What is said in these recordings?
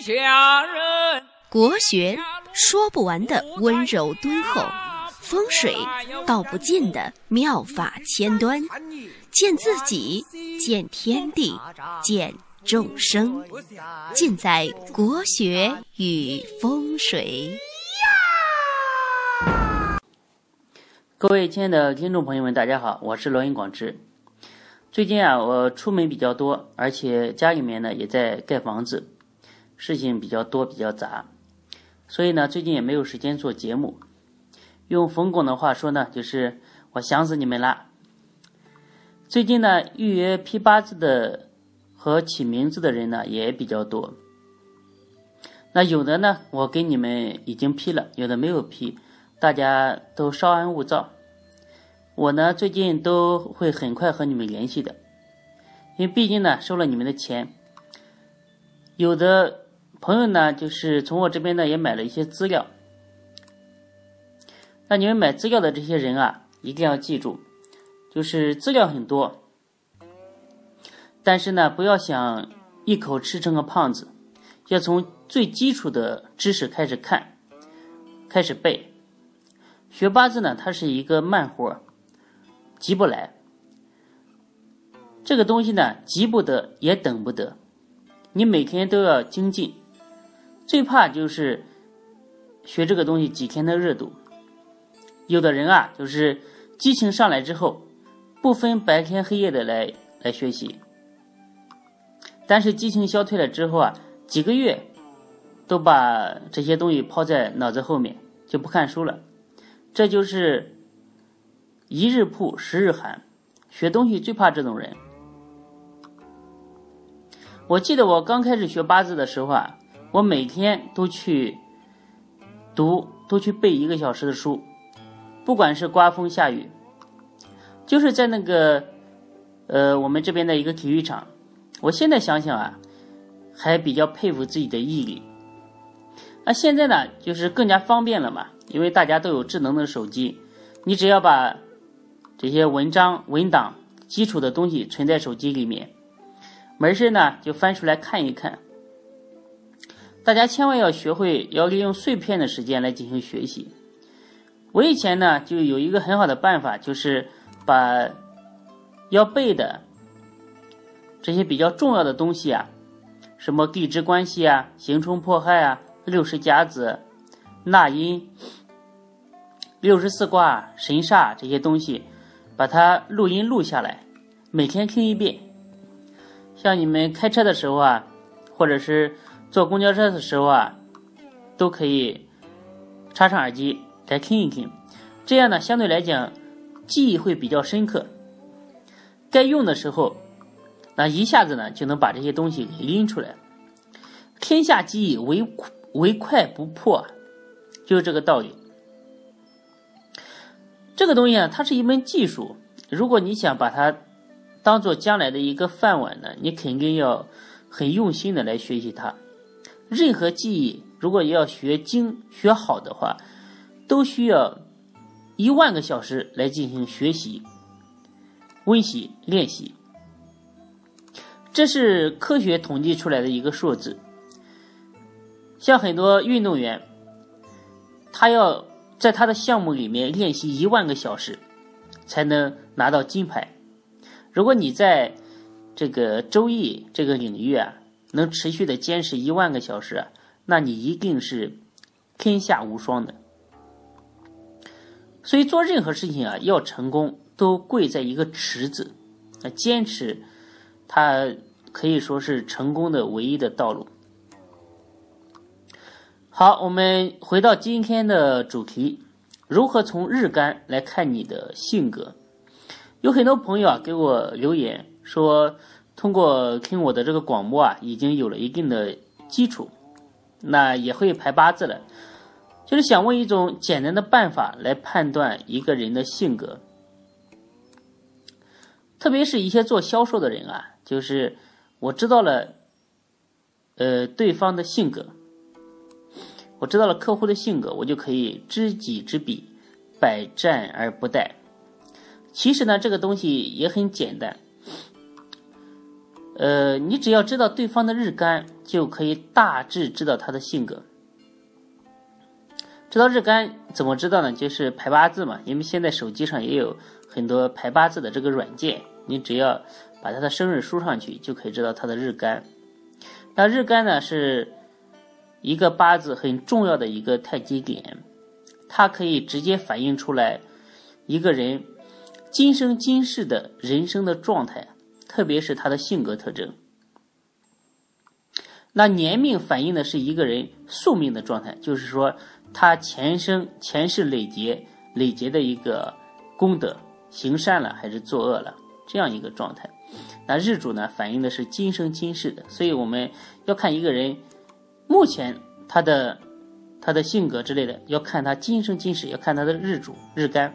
下人。国学说不完的温柔敦厚，风水道不尽的妙法千端，见自己，见天地，见众生，尽在国学与风水。各位亲爱的听众朋友们，大家好，我是罗云广志。最近啊，我出门比较多，而且家里面呢也在盖房子，事情比较多，比较杂。所以呢，最近也没有时间做节目。用冯巩的话说呢，就是我想死你们啦。最近呢，预约批八字的和起名字的人呢也比较多。那有的呢，我给你们已经批了，有的没有批，大家都稍安勿躁。我呢，最近都会很快和你们联系的，因为毕竟呢，收了你们的钱，有的。朋友呢，就是从我这边呢也买了一些资料。那你们买资料的这些人啊，一定要记住，就是资料很多，但是呢，不要想一口吃成个胖子，要从最基础的知识开始看，开始背。学八字呢，它是一个慢活，急不来。这个东西呢，急不得也等不得，你每天都要精进。最怕就是学这个东西几天的热度，有的人啊，就是激情上来之后，不分白天黑夜的来来学习，但是激情消退了之后啊，几个月都把这些东西抛在脑子后面，就不看书了。这就是一日曝十日寒，学东西最怕这种人。我记得我刚开始学八字的时候啊。我每天都去读，都去背一个小时的书，不管是刮风下雨，就是在那个呃我们这边的一个体育场。我现在想想啊，还比较佩服自己的毅力。那现在呢，就是更加方便了嘛，因为大家都有智能的手机，你只要把这些文章、文档、基础的东西存在手机里面，没事呢就翻出来看一看。大家千万要学会要利用碎片的时间来进行学习。我以前呢就有一个很好的办法，就是把要背的这些比较重要的东西啊，什么地支关系啊、刑冲破害啊、六十甲子、纳音、六十四卦、神煞这些东西，把它录音录下来，每天听一遍。像你们开车的时候啊，或者是。坐公交车的时候啊，都可以插上耳机来听一听，这样呢，相对来讲记忆会比较深刻。该用的时候，那一下子呢就能把这些东西给拎出来。天下记忆，唯唯快不破，就是这个道理。这个东西啊，它是一门技术，如果你想把它当做将来的一个饭碗呢，你肯定要很用心的来学习它。任何技艺，如果要学精学好的话，都需要一万个小时来进行学习、温习、练习。这是科学统计出来的一个数字。像很多运动员，他要在他的项目里面练习一万个小时，才能拿到金牌。如果你在这个周易这个领域啊，能持续的坚持一万个小时，那你一定是天下无双的。所以做任何事情啊，要成功都贵在一个持字。那坚持，它可以说是成功的唯一的道路。好，我们回到今天的主题：如何从日干来看你的性格？有很多朋友啊给我留言说。通过听我的这个广播啊，已经有了一定的基础，那也会排八字了。就是想问一种简单的办法来判断一个人的性格，特别是一些做销售的人啊，就是我知道了，呃，对方的性格，我知道了客户的性格，我就可以知己知彼，百战而不殆。其实呢，这个东西也很简单。呃，你只要知道对方的日干，就可以大致知道他的性格。知道日干怎么知道呢？就是排八字嘛，因为现在手机上也有很多排八字的这个软件，你只要把他的生日输上去，就可以知道他的日干。那日干呢，是一个八字很重要的一个太极点，它可以直接反映出来一个人今生今世的人生的状态，特别是他的性格特征。那年命反映的是一个人宿命的状态，就是说。他前生前世累劫累劫的一个功德，行善了还是作恶了，这样一个状态。那日主呢，反映的是今生今世的，所以我们要看一个人目前他的他的性格之类的，要看他今生今世，要看他的日主日干。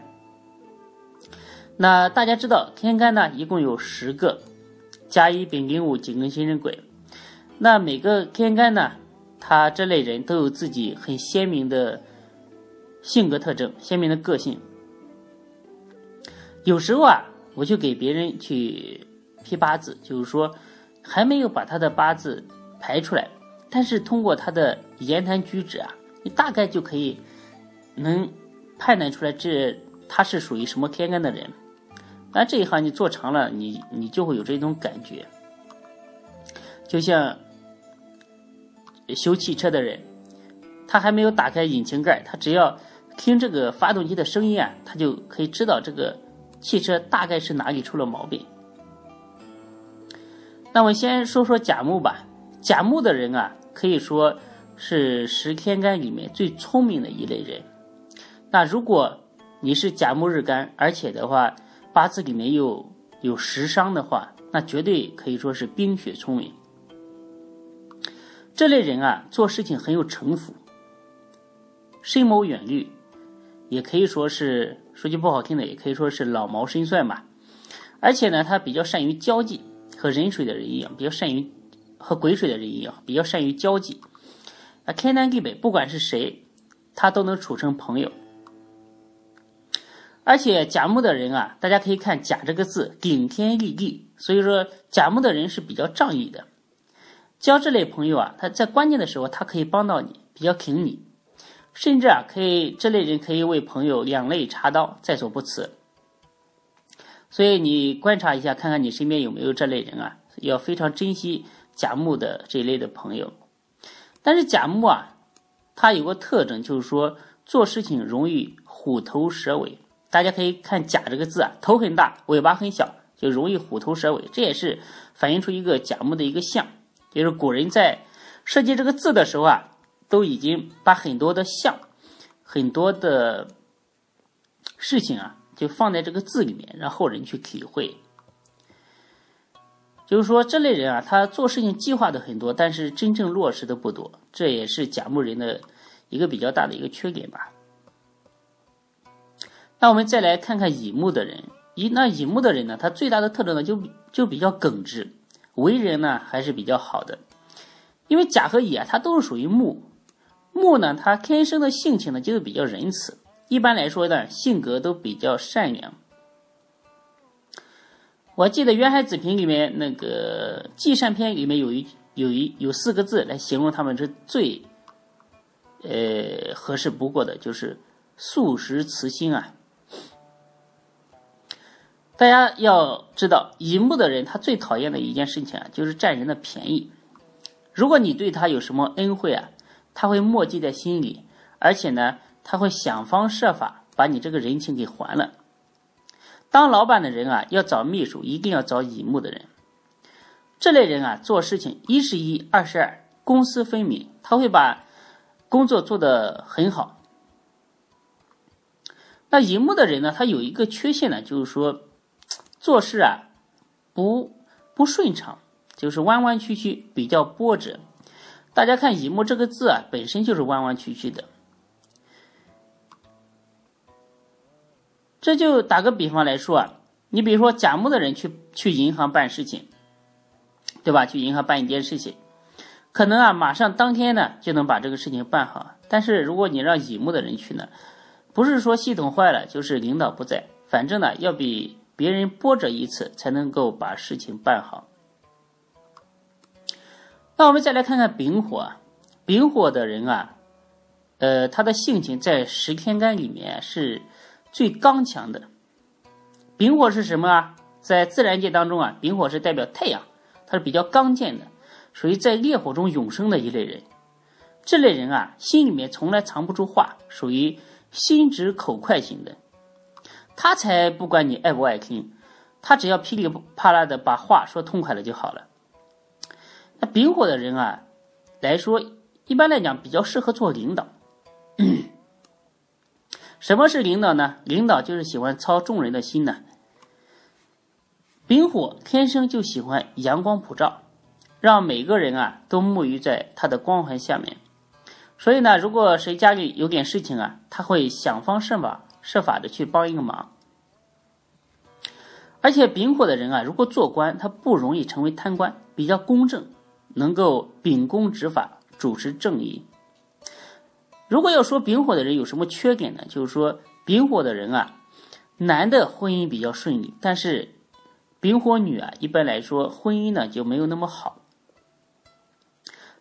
那大家知道天干呢，一共有十个，甲乙丙丁戊己庚辛壬癸。那每个天干呢？他这类人都有自己很鲜明的性格特征、鲜明的个性。有时候啊，我就给别人去批八字，就是说还没有把他的八字排出来，但是通过他的言谈举止啊，你大概就可以能判断出来这他是属于什么天干的人。那这一行你做长了，你你就会有这种感觉，就像。修汽车的人，他还没有打开引擎盖，他只要听这个发动机的声音啊，他就可以知道这个汽车大概是哪里出了毛病。那我先说说甲木吧，甲木的人啊，可以说是十天干里面最聪明的一类人。那如果你是甲木日干，而且的话八字里面又有食伤的话，那绝对可以说是冰雪聪明。这类人啊，做事情很有城府，深谋远虑，也可以说是说句不好听的，也可以说是老谋深算吧。而且呢，他比较善于交际，和人水的人一样，比较善于和癸水的人一样，比较善于交际。啊，天南地北，不管是谁，他都能处成朋友。而且甲木的人啊，大家可以看“甲”这个字，顶天立地，所以说甲木的人是比较仗义的。交这类朋友啊，他在关键的时候他可以帮到你，比较挺你，甚至啊可以这类人可以为朋友两肋插刀，在所不辞。所以你观察一下，看看你身边有没有这类人啊，要非常珍惜甲木的这一类的朋友。但是甲木啊，他有个特征，就是说做事情容易虎头蛇尾。大家可以看“甲”这个字啊，头很大，尾巴很小，就容易虎头蛇尾。这也是反映出一个甲木的一个象。就是古人在设计这个字的时候啊，都已经把很多的象、很多的事情啊，就放在这个字里面，让后人去体会。就是说，这类人啊，他做事情计划的很多，但是真正落实的不多，这也是甲木人的一个比较大的一个缺点吧。那我们再来看看乙木的人，乙那乙木的人呢，他最大的特征呢，就就比较耿直。为人呢还是比较好的，因为甲和乙啊，它都是属于木，木呢，它天生的性情呢就是比较仁慈，一般来说呢，性格都比较善良。我记得《渊海子平》里面那个《记善篇》里面有一有一有四个字来形容他们是最，呃合适不过的，就是素食慈心啊。大家要知道，乙木的人他最讨厌的一件事情啊，就是占人的便宜。如果你对他有什么恩惠啊，他会默记在心里，而且呢，他会想方设法把你这个人情给还了。当老板的人啊，要找秘书，一定要找乙木的人。这类人啊，做事情一是一，二是二，公私分明，他会把工作做得很好。那乙木的人呢，他有一个缺陷呢，就是说。做事啊，不不顺畅，就是弯弯曲曲，比较波折。大家看“乙木”这个字啊，本身就是弯弯曲曲的。这就打个比方来说啊，你比如说甲木的人去去银行办事情，对吧？去银行办一件事情，可能啊，马上当天呢就能把这个事情办好。但是如果你让乙木的人去呢，不是说系统坏了，就是领导不在，反正呢要比。别人波折一次才能够把事情办好。那我们再来看看丙火，丙火的人啊，呃，他的性情在十天干里面是最刚强的。丙火是什么啊？在自然界当中啊，丙火是代表太阳，它是比较刚健的，属于在烈火中永生的一类人。这类人啊，心里面从来藏不住话，属于心直口快型的。他才不管你爱不爱听，他只要噼里啪啦的把话说痛快了就好了。那丙火的人啊，来说一般来讲比较适合做领导。什么是领导呢？领导就是喜欢操众人的心呢。丙火天生就喜欢阳光普照，让每个人啊都沐浴在他的光环下面。所以呢，如果谁家里有点事情啊，他会想方设法设法的去帮一个忙。而且丙火的人啊，如果做官，他不容易成为贪官，比较公正。能够秉公执法，主持正义。如果要说丙火的人有什么缺点呢？就是说丙火的人啊，男的婚姻比较顺利，但是丙火女啊，一般来说婚姻呢就没有那么好。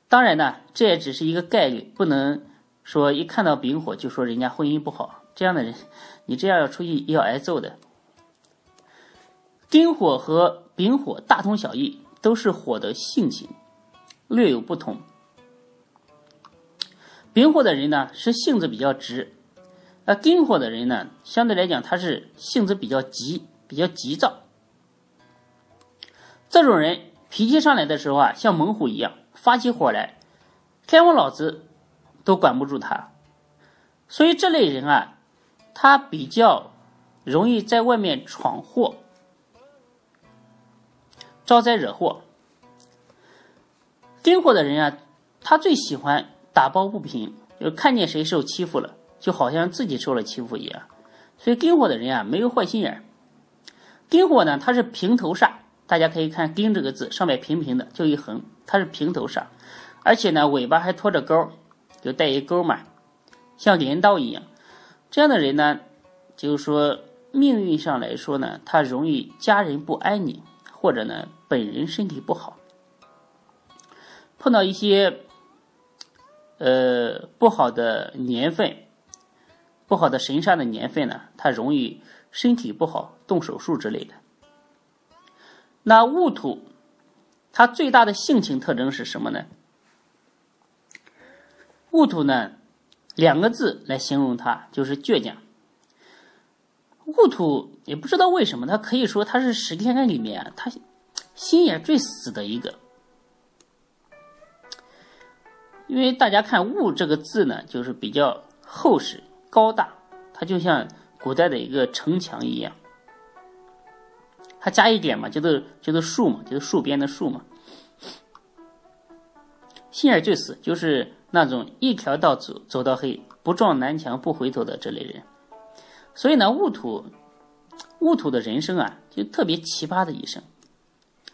当然呢，这也只是一个概率，不能说一看到丙火就说人家婚姻不好。这样的人，你这样要出去要挨揍的。丁火和丙火大同小异，都是火的性情。略有不同。丙火的人呢是性子比较直，而丁火的人呢相对来讲他是性子比较急，比较急躁。这种人脾气上来的时候啊，像猛虎一样，发起火来，天王老子都管不住他。所以这类人啊，他比较容易在外面闯祸，招灾惹祸。丁火的人啊，他最喜欢打抱不平，就看见谁受欺负了，就好像自己受了欺负一样。所以丁火的人啊，没有坏心眼。丁火呢，它是平头煞，大家可以看“丁”这个字，上面平平的，就一横，它是平头煞，而且呢，尾巴还拖着钩，就带一钩嘛，像镰刀一样。这样的人呢，就是说命运上来说呢，他容易家人不安宁，或者呢，本人身体不好。碰到一些呃不好的年份，不好的神煞的年份呢，他容易身体不好，动手术之类的。那戊土，它最大的性情特征是什么呢？戊土呢，两个字来形容它，就是倔强。戊土也不知道为什么，他可以说他是十天干里面他心眼最死的一个。因为大家看“戊”这个字呢，就是比较厚实、高大，它就像古代的一个城墙一样。它加一点嘛，就是就是树嘛，就是树边的树嘛。心眼最死，就是那种一条道走走到黑，不撞南墙不回头的这类人。所以呢，戊土，戊土的人生啊，就特别奇葩的一生，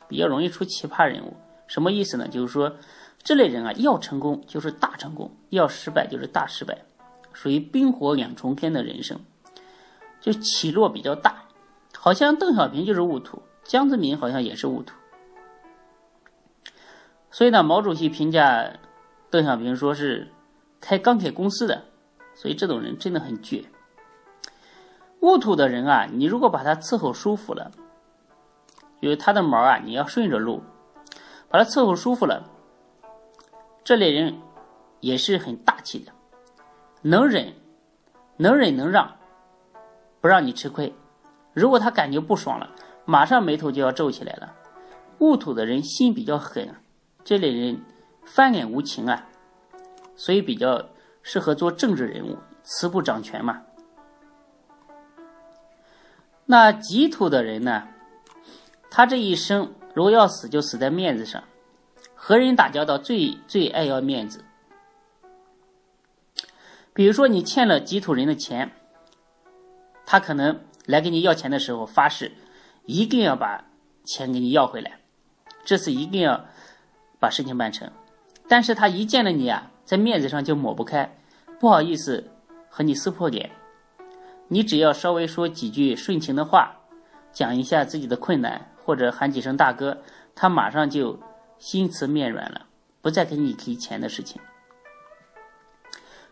比较容易出奇葩人物。什么意思呢？就是说。这类人啊，要成功就是大成功，要失败就是大失败，属于冰火两重天的人生，就起落比较大。好像邓小平就是戊土，江泽民好像也是戊土。所以呢，毛主席评价邓小平说是开钢铁公司的，所以这种人真的很倔。戊土的人啊，你如果把他伺候舒服了，因为他的毛啊，你要顺着撸，把他伺候舒服了。这类人也是很大气的，能忍，能忍能让，不让你吃亏。如果他感觉不爽了，马上眉头就要皱起来了。戊土的人心比较狠，这类人翻脸无情啊，所以比较适合做政治人物，慈不掌权嘛。那己土的人呢，他这一生如果要死，就死在面子上。和人打交道最最爱要面子，比如说你欠了己土人的钱，他可能来给你要钱的时候发誓，一定要把钱给你要回来，这次一定要把事情办成。但是他一见了你啊，在面子上就抹不开，不好意思和你撕破脸。你只要稍微说几句顺情的话，讲一下自己的困难，或者喊几声大哥，他马上就。心慈面软了，不再给你提钱的事情。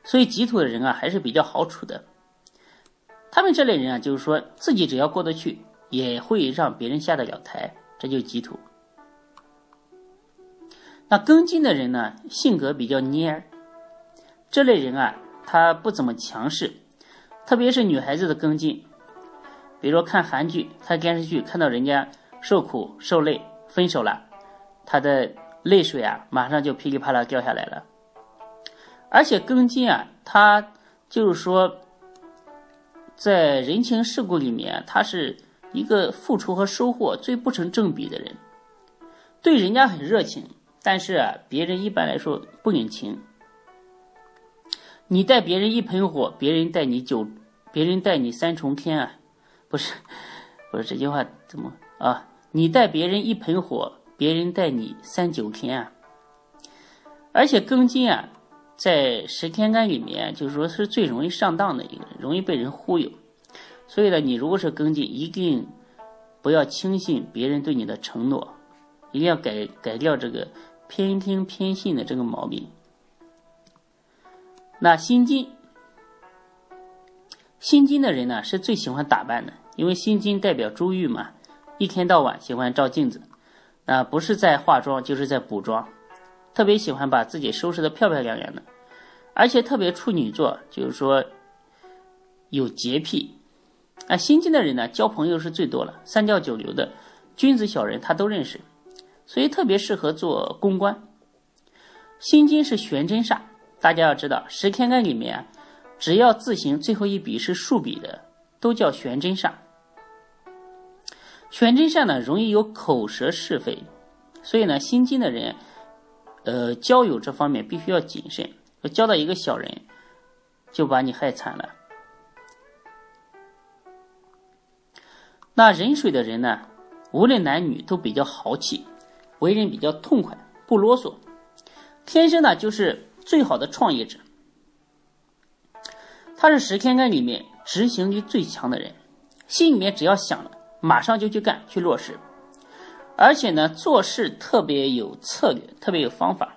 所以吉土的人啊，还是比较好处的。他们这类人啊，就是说自己只要过得去，也会让别人下得了台，这就是己土。那庚金的人呢，性格比较蔫这类人啊，他不怎么强势，特别是女孩子的庚金，比如说看韩剧、看电视剧，看到人家受苦受累、分手了，他的泪水啊，马上就噼里啪啦掉下来了。而且庚金啊，他就是说，在人情世故里面，他是一个付出和收获最不成正比的人，对人家很热情，但是啊，别人一般来说不领情。你带别人一盆火，别人带你九，别人带你三重天啊，不是，不是这句话怎么啊？你带别人一盆火，别人带你三九天啊。而且庚金啊。在十天干里面，就是说是最容易上当的一个人，容易被人忽悠。所以呢，你如果是庚金，一定不要轻信别人对你的承诺，一定要改改掉这个偏听偏信的这个毛病。那心金，心金的人呢是最喜欢打扮的，因为心金代表珠玉嘛，一天到晚喜欢照镜子，啊，不是在化妆就是在补妆。特别喜欢把自己收拾的漂漂亮亮的，而且特别处女座，就是说有洁癖。啊，心金的人呢，交朋友是最多了，三教九流的君子小人他都认识，所以特别适合做公关。心金是玄真煞，大家要知道，十天干里面，只要字形最后一笔是竖笔的，都叫玄真煞。玄真煞呢，容易有口舌是非，所以呢，心金的人。呃，交友这方面必须要谨慎，交到一个小人，就把你害惨了。那壬水的人呢，无论男女都比较豪气，为人比较痛快，不啰嗦，天生呢就是最好的创业者。他是十天干里面执行力最强的人，心里面只要想了，马上就去干，去落实。而且呢，做事特别有策略，特别有方法。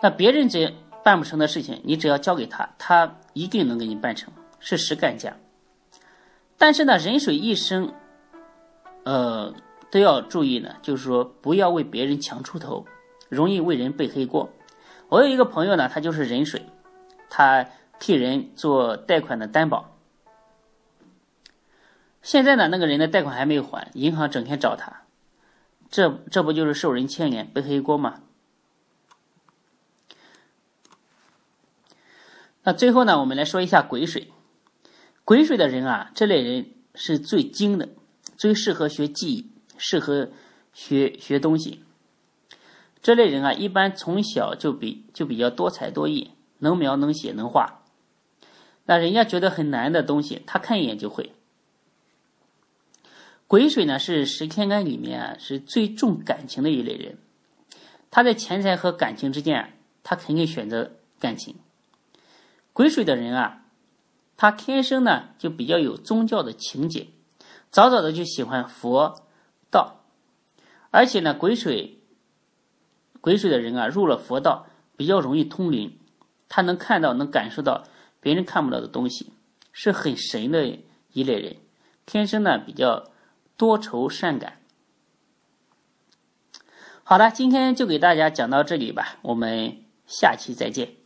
那别人这办不成的事情，你只要交给他，他一定能给你办成，是实干家。但是呢，人水一生，呃，都要注意呢，就是说不要为别人强出头，容易为人背黑锅。我有一个朋友呢，他就是人水，他替人做贷款的担保。现在呢，那个人的贷款还没有还，银行整天找他，这这不就是受人牵连背黑锅吗？那最后呢，我们来说一下癸水。癸水的人啊，这类人是最精的，最适合学技艺，适合学学东西。这类人啊，一般从小就比就比较多才多艺，能描能写能画。那人家觉得很难的东西，他看一眼就会。癸水呢是十天干里面啊是最重感情的一类人，他在钱财和感情之间，他肯定选择感情。癸水的人啊，他天生呢就比较有宗教的情结，早早的就喜欢佛道，而且呢癸水癸水的人啊入了佛道比较容易通灵，他能看到能感受到别人看不到的东西，是很神的一类人，天生呢比较。多愁善感。好了，今天就给大家讲到这里吧，我们下期再见。